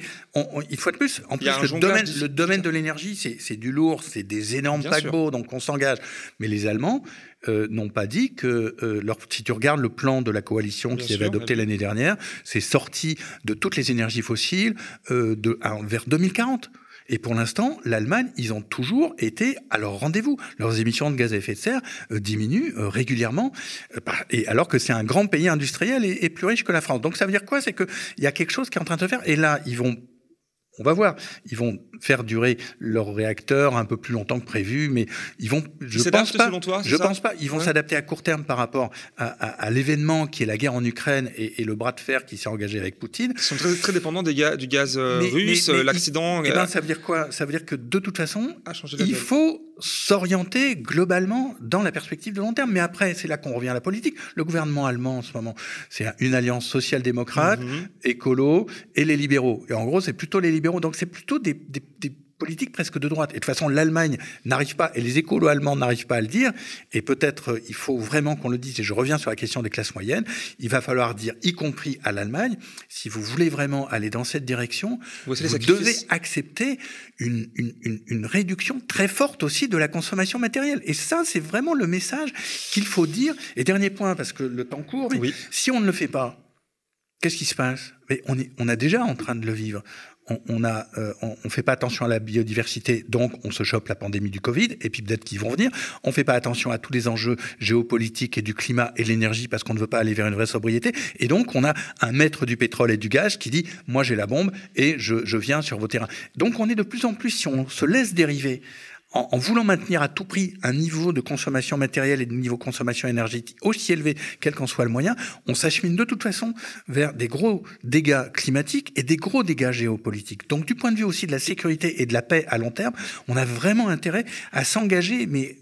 Speaker 2: il faut de plus. En plus, le domaine, le domaine de l'énergie, c'est du lourd, c'est des énormes paquebots, donc on s'engage. Mais les Allemands euh, n'ont pas dit que, euh, leur, si tu regardes le plan de la coalition qui avait adopté l'année dernière, c'est sorti de toutes les énergies fossiles euh, de, vers 2040. Et pour l'instant, l'Allemagne, ils ont toujours été à leur rendez-vous. Leurs émissions de gaz à effet de serre euh, diminuent euh, régulièrement, euh, et alors que c'est un grand pays industriel et, plus riche que la France. Donc ça veut dire quoi? C'est qu'il y a quelque chose qui est en train de se faire. Et là, ils vont on va voir. Ils vont faire durer leur réacteur un peu plus longtemps que prévu, mais ils vont. Je pense pas.
Speaker 1: Selon toi,
Speaker 2: je pense pas. Ils vont s'adapter à court terme par rapport à, à, à l'événement qui est la guerre en Ukraine et, et le bras de fer qui s'est engagé avec Poutine.
Speaker 1: Ils sont très, très dépendants des ga du gaz euh, mais, russe, l'accident.
Speaker 2: Eh
Speaker 1: euh,
Speaker 2: ben, ça veut dire quoi? Ça veut dire que de toute façon, il faut s'orienter globalement dans la perspective de long terme. Mais après, c'est là qu'on revient à la politique. Le gouvernement allemand en ce moment, c'est une alliance social-démocrate, -hmm. écolo et les libéraux. Et en gros, c'est plutôt les libéraux. Donc c'est plutôt des, des, des politique presque de droite. Et de toute façon, l'Allemagne n'arrive pas, et les écolos allemands n'arrivent pas à le dire, et peut-être il faut vraiment qu'on le dise, et je reviens sur la question des classes moyennes, il va falloir dire, y compris à l'Allemagne, si vous voulez vraiment aller dans cette direction, vous, vous devez accepter une, une, une, une, réduction très forte aussi de la consommation matérielle. Et ça, c'est vraiment le message qu'il faut dire. Et dernier point, parce que le temps court, oui. si on ne le fait pas, qu'est-ce qui se passe? Mais on, est, on est déjà en train de le vivre on, on euh, on, on, fait pas attention à la biodiversité, donc on se chope la pandémie du Covid, et puis peut-être qu'ils vont venir. On fait pas attention à tous les enjeux géopolitiques et du climat et l'énergie parce qu'on ne veut pas aller vers une vraie sobriété. Et donc on a un maître du pétrole et du gaz qui dit moi j'ai la bombe et je, je viens sur vos terrains. Donc on est de plus en plus, si on se laisse dériver en, voulant maintenir à tout prix un niveau de consommation matérielle et de niveau de consommation énergétique aussi élevé, quel qu'en soit le moyen, on s'achemine de toute façon vers des gros dégâts climatiques et des gros dégâts géopolitiques. Donc du point de vue aussi de la sécurité et de la paix à long terme, on a vraiment intérêt à s'engager, mais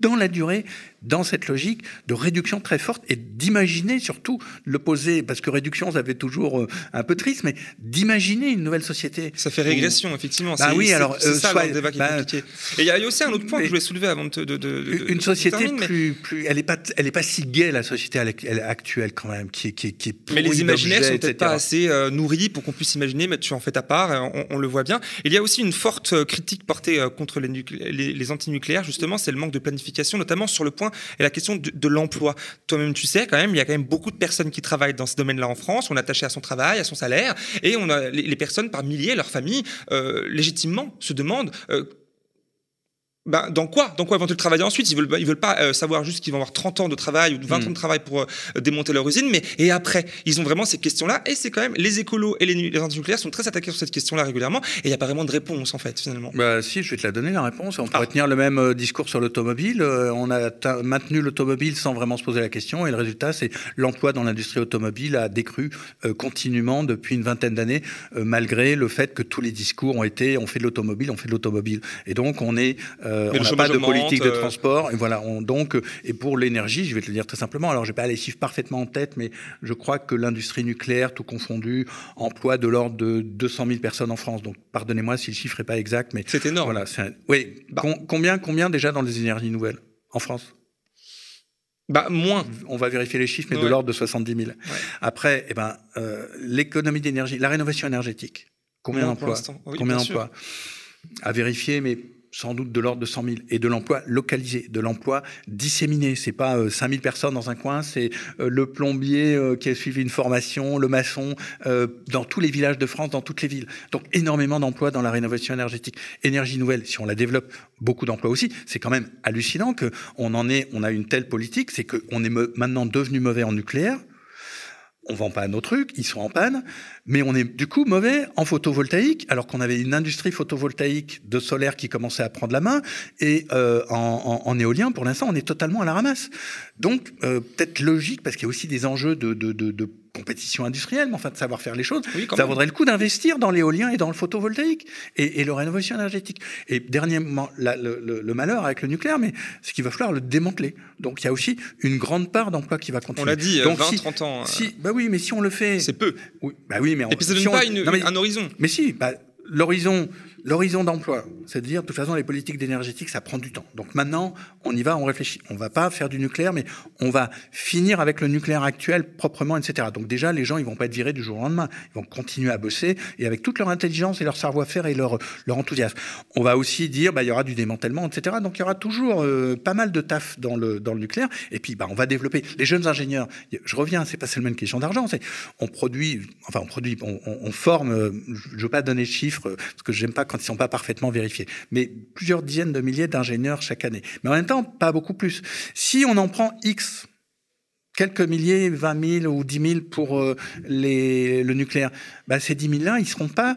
Speaker 2: dans la durée, dans cette logique de réduction très forte et d'imaginer surtout l'opposé, parce que réduction, ça fait toujours un peu triste, mais d'imaginer une nouvelle société.
Speaker 1: Ça fait régression, où... effectivement.
Speaker 2: Bah oui, alors
Speaker 1: c'est euh, ça soit, le débat qui est bah, compliqué. Et il y a aussi un autre point que je voulais soulever avant de, de, de
Speaker 2: une société termine, plus, mais... plus, elle est pas, elle est pas si gaie la société actuelle quand même, qui, qui, qui est.
Speaker 1: Mais les imaginaires sont peut-être pas assez euh, nourris pour qu'on puisse imaginer, mais tu en fais ta part, on, on, le voit bien. Il y a aussi une forte critique portée contre les, les, les antinucléaires, justement, c'est le manque de planification, notamment sur le point et la question de, l'emploi. Toi-même, tu sais, quand même, il y a quand même beaucoup de personnes qui travaillent dans ce domaine-là en France. On est attaché à son travail, à son salaire, et on a les, les personnes par milliers, leurs familles, euh, légitimement se demandent euh, ben, dans quoi? Dans quoi vont-ils travailler ensuite? Ils veulent, ils veulent pas euh, savoir juste qu'ils vont avoir 30 ans de travail ou 20 mmh. ans de travail pour euh, démonter leur usine, mais et après Ils ont vraiment ces questions-là, et c'est quand même les écolos et les, les nucléaires sont très attaqués sur cette question-là régulièrement, et il n'y a pas vraiment de réponse en fait finalement.
Speaker 2: Bah si, je vais te la donner la réponse. On pourrait ah. tenir le même euh, discours sur l'automobile. On a maintenu l'automobile sans vraiment se poser la question, et le résultat, c'est l'emploi dans l'industrie automobile a décru continuellement depuis une vingtaine d'années, malgré le fait que tous les discours ont été on fait de l'automobile, on fait de l'automobile, et donc on est euh, on n'a pas de politique de transport. Et voilà, on, donc, et pour l'énergie, je vais te le dire très simplement. Alors, j'ai pas les chiffres parfaitement en tête, mais je crois que l'industrie nucléaire, tout confondu, emploie de l'ordre de 200 000 personnes en France. Donc, pardonnez-moi si le chiffre est pas exact, mais
Speaker 1: c'est énorme.
Speaker 2: Voilà, un, oui. Bah. Com combien, combien déjà dans les énergies nouvelles en France?
Speaker 1: Bah, moins.
Speaker 2: On va vérifier les chiffres, mais ouais. de l'ordre de 70 000. Ouais. Après, eh ben, euh, l'économie d'énergie, la rénovation énergétique. Combien d'emplois? oui, Combien d'emplois? À vérifier, mais sans doute de l'ordre de 100 000 et de l'emploi localisé, de l'emploi disséminé. C'est pas euh, 5 000 personnes dans un coin, c'est euh, le plombier euh, qui a suivi une formation, le maçon euh, dans tous les villages de France, dans toutes les villes. Donc énormément d'emplois dans la rénovation énergétique, énergie nouvelle. Si on la développe, beaucoup d'emplois aussi. C'est quand même hallucinant que on en est, on a une telle politique, c'est qu'on est maintenant devenu mauvais en nucléaire on vend pas nos trucs, ils sont en panne, mais on est du coup mauvais en photovoltaïque, alors qu'on avait une industrie photovoltaïque de solaire qui commençait à prendre la main, et euh, en, en, en, éolien, pour l'instant, on est totalement à la ramasse. Donc, euh, peut-être logique, parce qu'il y a aussi des enjeux de compétition industrielle, mais enfin de savoir faire les choses, oui, ça même. vaudrait le coup d'investir dans l'éolien et dans le photovoltaïque et, et le rénovation énergétique. Et dernièrement, la, le, le, le, malheur avec le nucléaire, mais c'est qu'il va falloir le démanteler. Donc il y a aussi une grande part d'emploi qui va continuer.
Speaker 1: On l'a dit,
Speaker 2: Donc,
Speaker 1: 20,
Speaker 2: si,
Speaker 1: 30 ans.
Speaker 2: Si, bah oui, mais si on le fait,
Speaker 1: c'est peu.
Speaker 2: Oui, bah oui, mais on,
Speaker 1: et puis ça donne
Speaker 2: si
Speaker 1: pas
Speaker 2: on,
Speaker 1: une,
Speaker 2: non, mais,
Speaker 1: un horizon.
Speaker 2: Mais si, bah, l'horizon, l'horizon d'emploi, c'est de toute façon, les politiques d'énergétique, ça prend du temps. Donc maintenant, on y va, on réfléchit. On va pas faire du nucléaire, mais on va finir avec le nucléaire actuel proprement, etc. Donc déjà, les gens, ils vont pas être virés du jour au lendemain. Ils vont continuer à bosser et avec toute leur intelligence et leur savoir-faire et leur, leur enthousiasme. On va aussi dire, bah, il y aura du démantèlement, etc. Donc il y aura toujours euh, pas mal de taf dans le, dans le nucléaire. Et puis, bah, on va développer les jeunes ingénieurs. Je reviens, c'est pas seulement une question d'argent, on produit, enfin, on produit, on, forme, euh, je veux pas donner de chiffres parce que j'aime pas quand ils sont pas parfaitement vérifiés, mais plusieurs dizaines de milliers d'ingénieurs chaque année. Mais en même temps, pas beaucoup plus. Si on en prend X quelques milliers, 20 000 ou 10 000 pour les, le nucléaire. Bah, ces 10 000 là, ils seront pas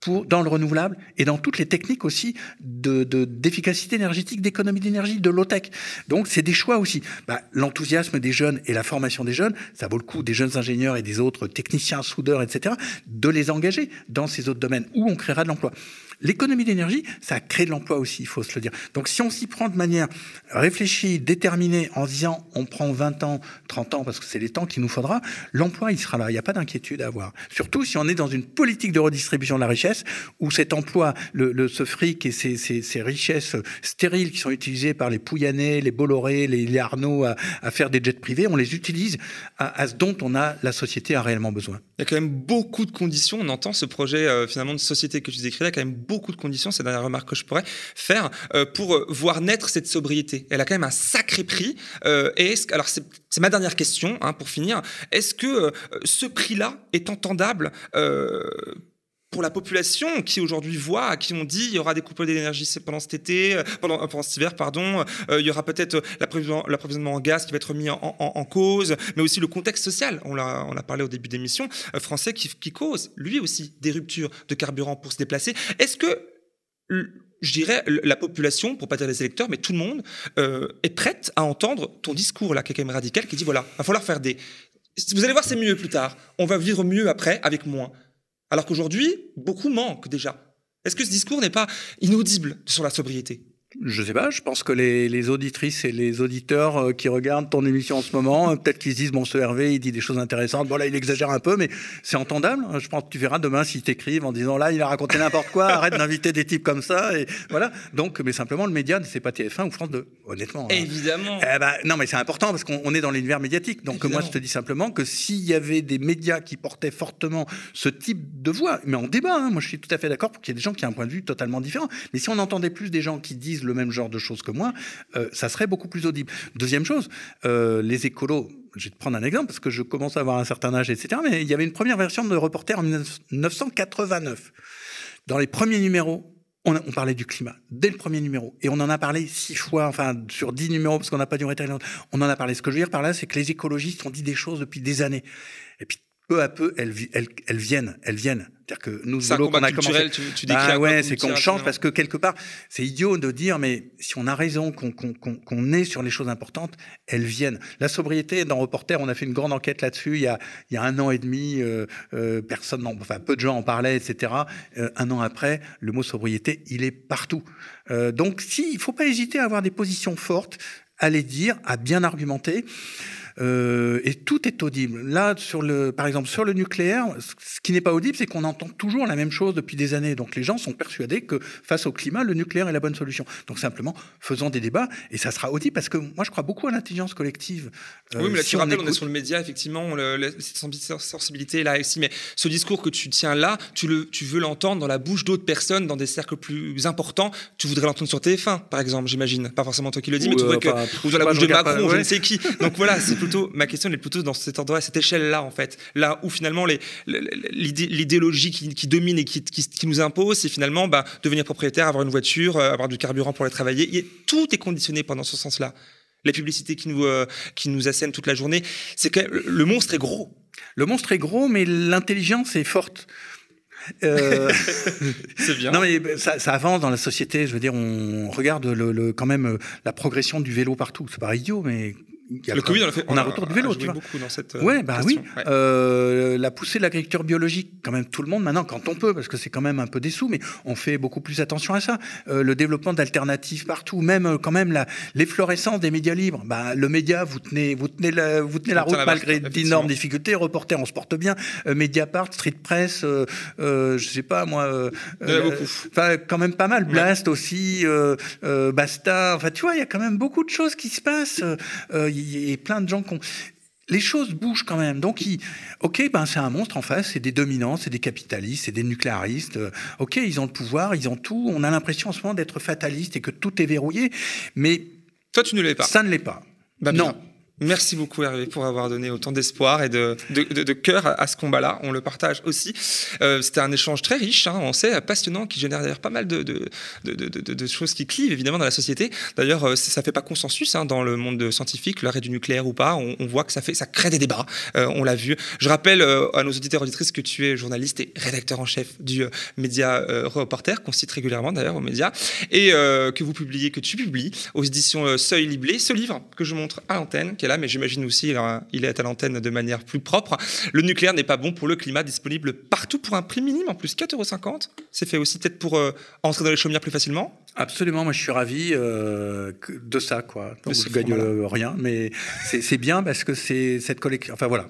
Speaker 2: pour, dans le renouvelable et dans toutes les techniques aussi de, d'efficacité énergétique, d'économie d'énergie, de low-tech. Donc, c'est des choix aussi. Bah, l'enthousiasme des jeunes et la formation des jeunes, ça vaut le coup des jeunes ingénieurs et des autres techniciens, soudeurs, etc., de les engager dans ces autres domaines où on créera de l'emploi. L'économie d'énergie, ça crée de l'emploi aussi, il faut se le dire. Donc si on s'y prend de manière réfléchie, déterminée, en disant on prend 20 ans, 30 ans, parce que c'est les temps qu'il nous faudra, l'emploi, il sera là. Il n'y a pas d'inquiétude à avoir. Surtout si on est dans une politique de redistribution de la richesse, où cet emploi, ce fric et ces, richesses stériles qui sont utilisées par les Pouyanais, les Bolloré, les, les Arnaud à, faire des jets privés, on les utilise à, ce dont on a, la société a réellement besoin.
Speaker 1: Il y a quand même beaucoup de conditions. On entend ce projet euh, finalement de société que tu décris, a quand même beaucoup de conditions, c'est la dernière remarque que je pourrais faire, euh, pour euh, voir naître cette sobriété. Elle a quand même un sacré prix. Euh, et alors, c'est ma dernière question, hein, pour finir. Est-ce que ce prix-là est entendable pour la population qui aujourd'hui voit, à qui on dit il y aura des coupes d'énergie pendant cet été, pendant, pendant cet hiver, pardon, il y aura peut-être l'approvisionnement en gaz qui va être mis en, cause, mais aussi le contexte social, on l'a, on a parlé au début d'émission, français qui, cause lui aussi des ruptures de carburant pour se déplacer. Est-ce que je dirais, la population, pour pas dire les électeurs, mais tout le monde euh, est prête à entendre ton discours là, qui est quand même radical, qui dit voilà, il va falloir faire des. Vous allez voir, c'est mieux plus tard. On va vivre mieux après avec moins. Alors qu'aujourd'hui, beaucoup manquent déjà. Est-ce que ce discours n'est pas inaudible sur la sobriété?
Speaker 2: Je sais pas, je pense que les, les auditrices et les auditeurs euh, qui regardent ton émission en ce moment, euh, peut-être qu'ils se disent, bon, ce Hervé, il dit des choses intéressantes. Bon, là, il exagère un peu, mais c'est entendable. Je pense que tu verras demain s'ils t'écrivent en disant, là, il a raconté n'importe quoi, arrête d'inviter des types comme ça. Et voilà. Donc, mais simplement, le média, c'est pas TF1 ou France 2, honnêtement.
Speaker 1: Hein. Évidemment.
Speaker 2: Eh ben, non, mais c'est important parce qu'on est dans l'univers médiatique. Donc, Évidemment. moi, je te dis simplement que s'il y avait des médias qui portaient fortement ce type de voix, mais en débat, hein, moi, je suis tout à fait d'accord pour qu'il y ait des gens qui aient un point de vue totalement différent. Mais si on entendait plus des gens qui disent le même genre de choses que moi, euh, ça serait beaucoup plus audible. Deuxième chose, euh, les écolos, je vais te prendre un exemple parce que je commence à avoir un certain âge, etc. Mais il y avait une première version de Reporter en 1989. Dans les premiers numéros, on, parlait du climat dès le premier numéro et on en a parlé six fois, enfin sur dix numéros parce qu'on n'a pas duré très longtemps. On en a parlé. Ce que je veux dire par là, c'est que les écologistes ont dit des choses depuis des années. Et puis peu à peu, elles, elles, elles viennent, elles viennent. C'est-à-dire que nous,
Speaker 1: c'est qu'on a commencé. Tu, tu
Speaker 2: ah ouais, c'est qu'on change parce que quelque part, c'est idiot de dire, mais si on a raison, qu'on qu qu'on est sur les choses importantes, elles viennent. La sobriété, dans Reporter, on a fait une grande enquête là-dessus. Il y a, il y a un an et demi, euh, euh, personne, enfin peu de gens en parlaient, etc. Euh, un an après, le mot sobriété, il est partout. Donc, si, il faut pas hésiter à avoir des positions fortes, à les dire, à bien argumenter. Euh, et tout est audible. Là, sur le, par exemple, sur le nucléaire, ce qui n'est pas audible, c'est qu'on entend toujours la même chose depuis des années. Donc les gens sont persuadés que face au climat, le nucléaire est la bonne solution. Donc simplement, faisons des débats et ça sera audible parce que moi, je crois beaucoup à l'intelligence collective.
Speaker 1: Euh, oui, mais là, si tu on rappelles, écoute... on est sur le média, effectivement, le, cette sensibilité là aussi. Mais ce discours que tu tiens là, tu, le, tu veux l'entendre dans la bouche d'autres personnes, dans des cercles plus importants. Tu voudrais l'entendre sur TF1, par exemple, j'imagine. Pas forcément toi qui le dis, mais tu voudrais que, ou dans la bouche de Macron, pas, ouais. je ne sais qui. Donc voilà, c'est plutôt ma question est plutôt dans cet endroit, cette échelle-là en fait, là où finalement l'idéologie qui, qui, domine et qui, qui, qui nous impose, c'est finalement bah, devenir propriétaire, avoir une voiture, euh, avoir du carburant pour aller travailler. Et tout est conditionné pendant ce sens-là. Les publicités qui nous euh, qui nous assènent toute la journée, c'est que le monstre est gros.
Speaker 2: Le monstre est gros, mais l'intelligence est forte. Euh...
Speaker 1: c'est bien.
Speaker 2: Non, mais ça, ça, avance dans la société. Je veux dire, on regarde le, le, quand même euh, la progression du vélo partout. C'est pas idiot, mais
Speaker 1: le Covid, on a, fait,
Speaker 2: on a un retour du vélo, tu vois.
Speaker 1: beaucoup dans cette
Speaker 2: ouais, bah
Speaker 1: question.
Speaker 2: oui. Ouais. Euh, la poussée de l'agriculture biologique, quand même tout le monde maintenant, quand on peut, parce que c'est quand même un peu des sous, mais on fait beaucoup plus attention à ça. Euh, le développement d'alternatives partout, même euh, quand même l'efflorescence des médias libres. Bah, le média, vous tenez, vous tenez la, vous tenez la route la malgré d'énormes difficultés. Reporter, on se porte bien. Euh, Mediapart, Street Press, euh, euh, je sais pas moi. Enfin, quand même pas mal. Blast ouais. aussi, Basta. Enfin, tu vois, il y a quand même beaucoup de choses qui se passent il y a plein de gens qui ont les choses bougent quand même. Donc, ils, ok, ben c'est un monstre en face, c'est des dominants, c'est des capitalistes, c'est des nucléaristes. Ok, ils ont le pouvoir, ils ont tout. On a l'impression en ce moment d'être fataliste et que tout est verrouillé, mais
Speaker 1: toi, tu ne l'es pas.
Speaker 2: Ça ne l'est pas.
Speaker 1: Bah,
Speaker 2: non.
Speaker 1: Merci beaucoup Hervé pour avoir donné autant d'espoir et de, de, cœur à, ce combat-là. On le partage aussi. Euh, C'était un échange très riche, hein, on sait, passionnant, qui génère d'ailleurs pas mal de, choses qui clivent évidemment dans la société. D'ailleurs, euh, ça fait pas consensus hein, dans le monde scientifique, l'arrêt du nucléaire ou pas. On, voit que ça fait, ça crée des débats. Euh, on l'a vu. Je rappelle euh, à nos auditeurs et auditrices que tu es journaliste et rédacteur en chef du média Reporter, qu'on cite régulièrement d'ailleurs aux médias, et que vous publiez, que tu publies aux éditions Seuil Liblé, ce livre que je montre à l'antenne, là, mais j'imagine aussi il est à l'antenne de manière plus propre. Le nucléaire n'est pas bon pour le climat, disponible partout pour un prix minime, en plus 4,50 euros. C'est fait aussi peut-être pour euh, entrer dans les chaumières plus facilement
Speaker 2: Absolument, moi je suis ravi euh, de ça, quoi. Donc je gagne euh, rien, mais c'est bien parce que c'est cette collection. Enfin voilà,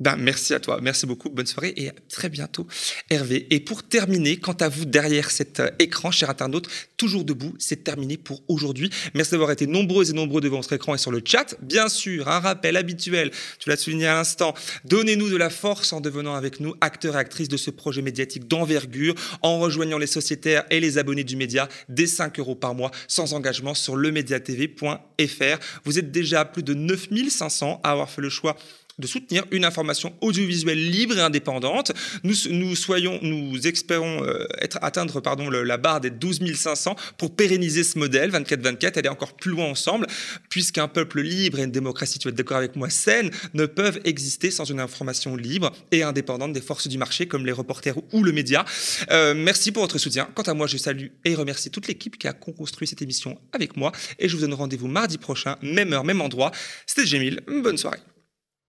Speaker 1: ben, merci à toi, merci beaucoup, bonne soirée et à très bientôt Hervé. Et pour terminer, quant à vous derrière cet euh, écran, cher internaute, toujours debout, c'est terminé pour aujourd'hui. Merci d'avoir été nombreux et nombreux devant votre écran et sur le chat. Bien sûr, un rappel habituel, tu l'as souligné à l'instant, donnez-nous de la force en devenant avec nous acteurs et actrices de ce projet médiatique d'envergure, en rejoignant les sociétaires et les abonnés du média dès 5 euros par mois, sans engagement sur lemediatv.fr. Vous êtes déjà plus de 9500 à avoir fait le choix de soutenir une information audiovisuelle libre et indépendante. Nous, soyons, nous espérons euh, être, atteindre pardon, la barre des 12 500 pour pérenniser ce modèle 24-24, aller encore plus loin ensemble, puisqu'un peuple libre et une démocratie, tu vas être d'accord avec moi, saine, ne peuvent exister sans une information libre et indépendante des forces du marché comme les reporters ou le média. Euh, merci pour votre soutien. Quant à moi, je salue et remercie toute l'équipe qui a construit cette émission avec moi et je vous donne rendez-vous mardi prochain, même heure, même endroit. C'était Gémile. Bonne soirée.